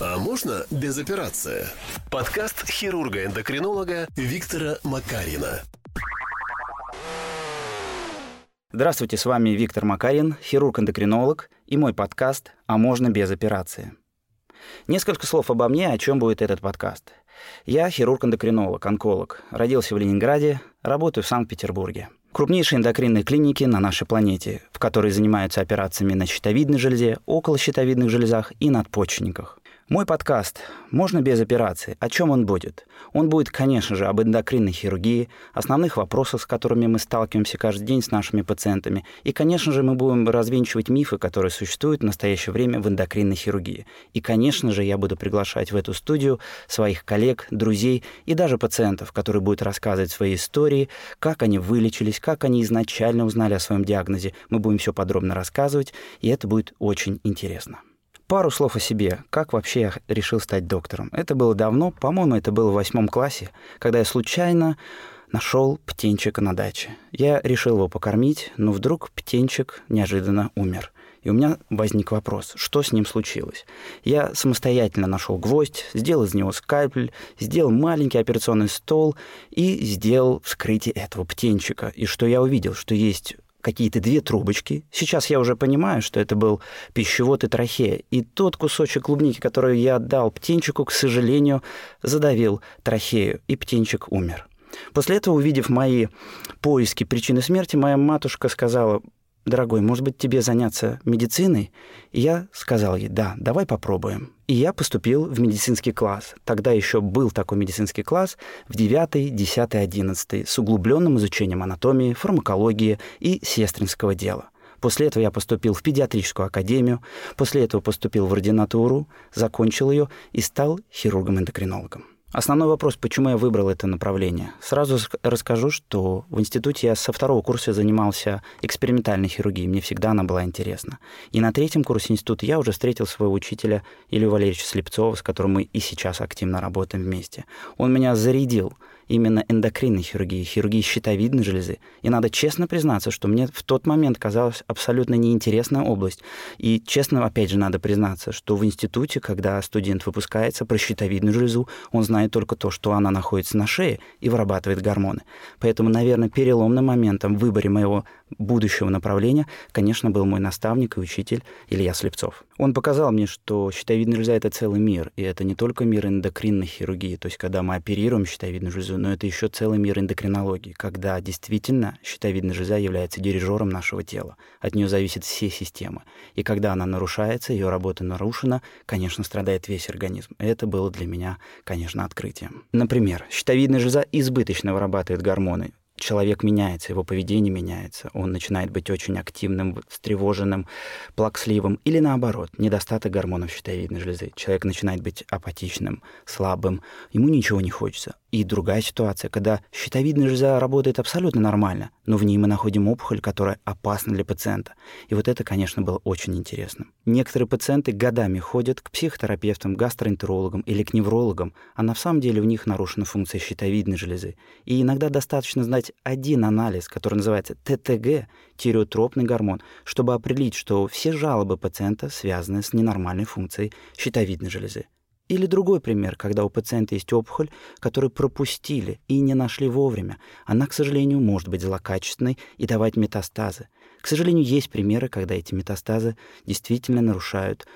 А можно без операции? Подкаст хирурга-эндокринолога Виктора Макарина. Здравствуйте, с вами Виктор Макарин, хирург-эндокринолог и мой подкаст «А можно без операции?». Несколько слов обо мне, о чем будет этот подкаст. Я хирург-эндокринолог, онколог. Родился в Ленинграде, работаю в Санкт-Петербурге. Крупнейшие эндокринные клиники на нашей планете, в которой занимаются операциями на щитовидной железе, около щитовидных железах и надпочечниках. Мой подкаст «Можно без операции». О чем он будет? Он будет, конечно же, об эндокринной хирургии, основных вопросах, с которыми мы сталкиваемся каждый день с нашими пациентами. И, конечно же, мы будем развенчивать мифы, которые существуют в настоящее время в эндокринной хирургии. И, конечно же, я буду приглашать в эту студию своих коллег, друзей и даже пациентов, которые будут рассказывать свои истории, как они вылечились, как они изначально узнали о своем диагнозе. Мы будем все подробно рассказывать, и это будет очень интересно. Пару слов о себе. Как вообще я решил стать доктором? Это было давно, по-моему, это было в восьмом классе, когда я случайно нашел птенчика на даче. Я решил его покормить, но вдруг птенчик неожиданно умер. И у меня возник вопрос, что с ним случилось. Я самостоятельно нашел гвоздь, сделал из него скальпель, сделал маленький операционный стол и сделал вскрытие этого птенчика. И что я увидел, что есть какие-то две трубочки. Сейчас я уже понимаю, что это был пищевод и трахея. И тот кусочек клубники, который я отдал птенчику, к сожалению, задавил трахею, и птенчик умер. После этого, увидев мои поиски причины смерти, моя матушка сказала, дорогой, может быть, тебе заняться медициной? И я сказал ей, да, давай попробуем. И я поступил в медицинский класс. Тогда еще был такой медицинский класс в 9, 10, 11 с углубленным изучением анатомии, фармакологии и сестринского дела. После этого я поступил в педиатрическую академию, после этого поступил в ординатуру, закончил ее и стал хирургом-эндокринологом. Основной вопрос, почему я выбрал это направление. Сразу расскажу, что в институте я со второго курса занимался экспериментальной хирургией, мне всегда она была интересна. И на третьем курсе института я уже встретил своего учителя Илью Валерьевича Слепцова, с которым мы и сейчас активно работаем вместе. Он меня зарядил именно эндокринной хирургии, хирургии щитовидной железы. И надо честно признаться, что мне в тот момент казалась абсолютно неинтересная область. И честно, опять же, надо признаться, что в институте, когда студент выпускается про щитовидную железу, он знает только то, что она находится на шее и вырабатывает гормоны. Поэтому, наверное, переломным моментом в выборе моего будущего направления, конечно, был мой наставник и учитель Илья Слепцов. Он показал мне, что щитовидная железа — это целый мир, и это не только мир эндокринной хирургии, то есть когда мы оперируем щитовидную железу, но это еще целый мир эндокринологии, когда действительно щитовидная железа является дирижером нашего тела. От нее зависят все системы. И когда она нарушается, ее работа нарушена, конечно, страдает весь организм. Это было для меня, конечно, открытием. Например, щитовидная железа избыточно вырабатывает гормоны, человек меняется, его поведение меняется, он начинает быть очень активным, встревоженным, плаксливым, или наоборот, недостаток гормонов щитовидной железы. Человек начинает быть апатичным, слабым, ему ничего не хочется. И другая ситуация, когда щитовидная железа работает абсолютно нормально, но в ней мы находим опухоль, которая опасна для пациента. И вот это, конечно, было очень интересно. Некоторые пациенты годами ходят к психотерапевтам, гастроэнтерологам или к неврологам, а на самом деле у них нарушена функция щитовидной железы. И иногда достаточно знать один анализ, который называется ТТГ, тиреотропный гормон, чтобы определить, что все жалобы пациента связаны с ненормальной функцией щитовидной железы. Или другой пример, когда у пациента есть опухоль, которую пропустили и не нашли вовремя. Она, к сожалению, может быть злокачественной и давать метастазы. К сожалению, есть примеры, когда эти метастазы действительно нарушают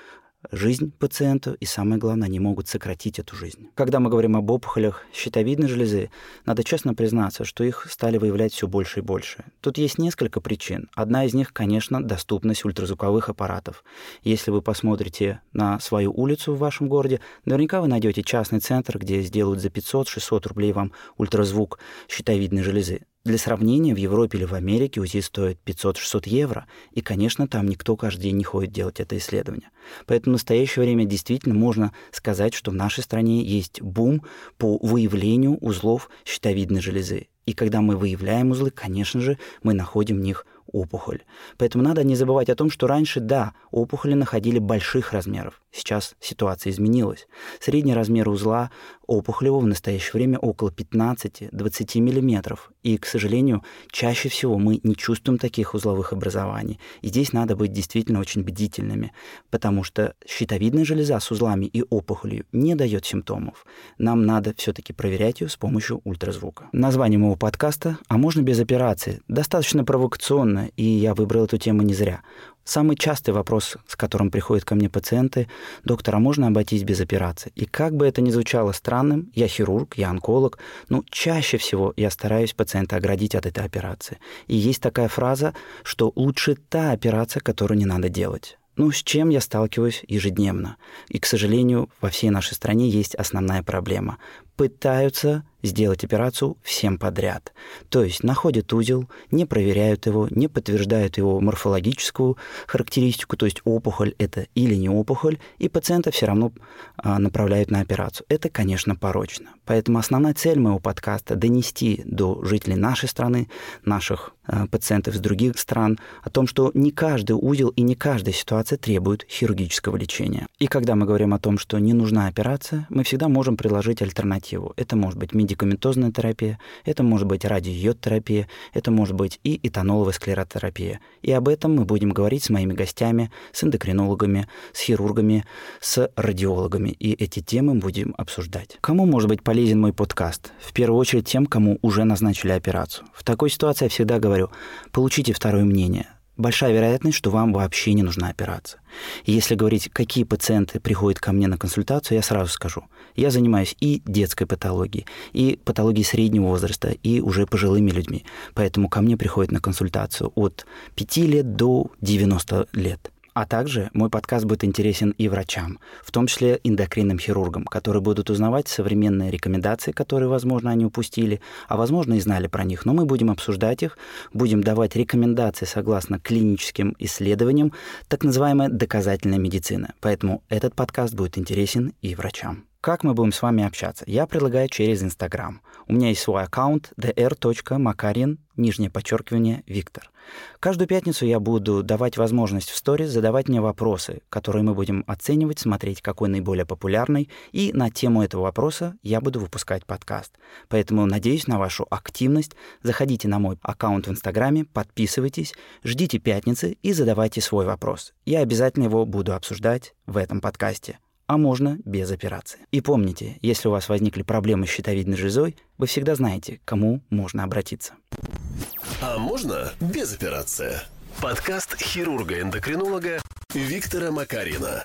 жизнь пациенту, и самое главное, они могут сократить эту жизнь. Когда мы говорим об опухолях щитовидной железы, надо честно признаться, что их стали выявлять все больше и больше. Тут есть несколько причин. Одна из них, конечно, доступность ультразвуковых аппаратов. Если вы посмотрите на свою улицу в вашем городе, наверняка вы найдете частный центр, где сделают за 500-600 рублей вам ультразвук щитовидной железы. Для сравнения, в Европе или в Америке УЗИ стоит 500-600 евро, и, конечно, там никто каждый день не ходит делать это исследование. Поэтому в настоящее время действительно можно сказать, что в нашей стране есть бум по выявлению узлов щитовидной железы. И когда мы выявляем узлы, конечно же, мы находим в них опухоль. Поэтому надо не забывать о том, что раньше, да, опухоли находили больших размеров. Сейчас ситуация изменилась. Средний размер узла опухолевого в настоящее время около 15-20 мм. И, к сожалению, чаще всего мы не чувствуем таких узловых образований. И здесь надо быть действительно очень бдительными, потому что щитовидная железа с узлами и опухолью не дает симптомов. Нам надо все-таки проверять ее с помощью ультразвука. Название моего подкаста «А можно без операции?» достаточно провокационно, и я выбрал эту тему не зря. Самый частый вопрос, с которым приходят ко мне пациенты, доктор, а можно обойтись без операции? И как бы это ни звучало странным, я хирург, я онколог, но чаще всего я стараюсь пациента оградить от этой операции. И есть такая фраза, что лучше та операция, которую не надо делать. Ну, с чем я сталкиваюсь ежедневно. И, к сожалению, во всей нашей стране есть основная проблема. Пытаются сделать операцию всем подряд. То есть находят узел, не проверяют его, не подтверждают его морфологическую характеристику, то есть опухоль это или не опухоль, и пациента все равно а, направляют на операцию. Это, конечно, порочно. Поэтому основная цель моего подкаста — донести до жителей нашей страны, наших а, пациентов из других стран о том, что не каждый узел и не каждая ситуация требует хирургического лечения. И когда мы говорим о том, что не нужна операция, мы всегда можем предложить альтернативу. Это может быть медикаментозная терапия, это может быть радиойод-терапия, это может быть и этаноловая склеротерапия. И об этом мы будем говорить с моими гостями, с эндокринологами, с хирургами, с радиологами. И эти темы будем обсуждать. Кому может быть полезен мой подкаст? В первую очередь тем, кому уже назначили операцию. В такой ситуации я всегда говорю, получите второе мнение, большая вероятность, что вам вообще не нужна операция. Если говорить, какие пациенты приходят ко мне на консультацию, я сразу скажу. Я занимаюсь и детской патологией, и патологией среднего возраста, и уже пожилыми людьми. Поэтому ко мне приходят на консультацию от 5 лет до 90 лет. А также мой подкаст будет интересен и врачам, в том числе эндокринным хирургам, которые будут узнавать современные рекомендации, которые, возможно, они упустили, а, возможно, и знали про них. Но мы будем обсуждать их, будем давать рекомендации согласно клиническим исследованиям, так называемая доказательная медицина. Поэтому этот подкаст будет интересен и врачам. Как мы будем с вами общаться? Я предлагаю через Инстаграм. У меня есть свой аккаунт dr.makarin, нижнее подчеркивание, Виктор. Каждую пятницу я буду давать возможность в сторис задавать мне вопросы, которые мы будем оценивать, смотреть, какой наиболее популярный, и на тему этого вопроса я буду выпускать подкаст. Поэтому надеюсь на вашу активность. Заходите на мой аккаунт в Инстаграме, подписывайтесь, ждите пятницы и задавайте свой вопрос. Я обязательно его буду обсуждать в этом подкасте а можно без операции. И помните, если у вас возникли проблемы с щитовидной железой, вы всегда знаете, к кому можно обратиться. А можно без операции? Подкаст хирурга-эндокринолога Виктора Макарина.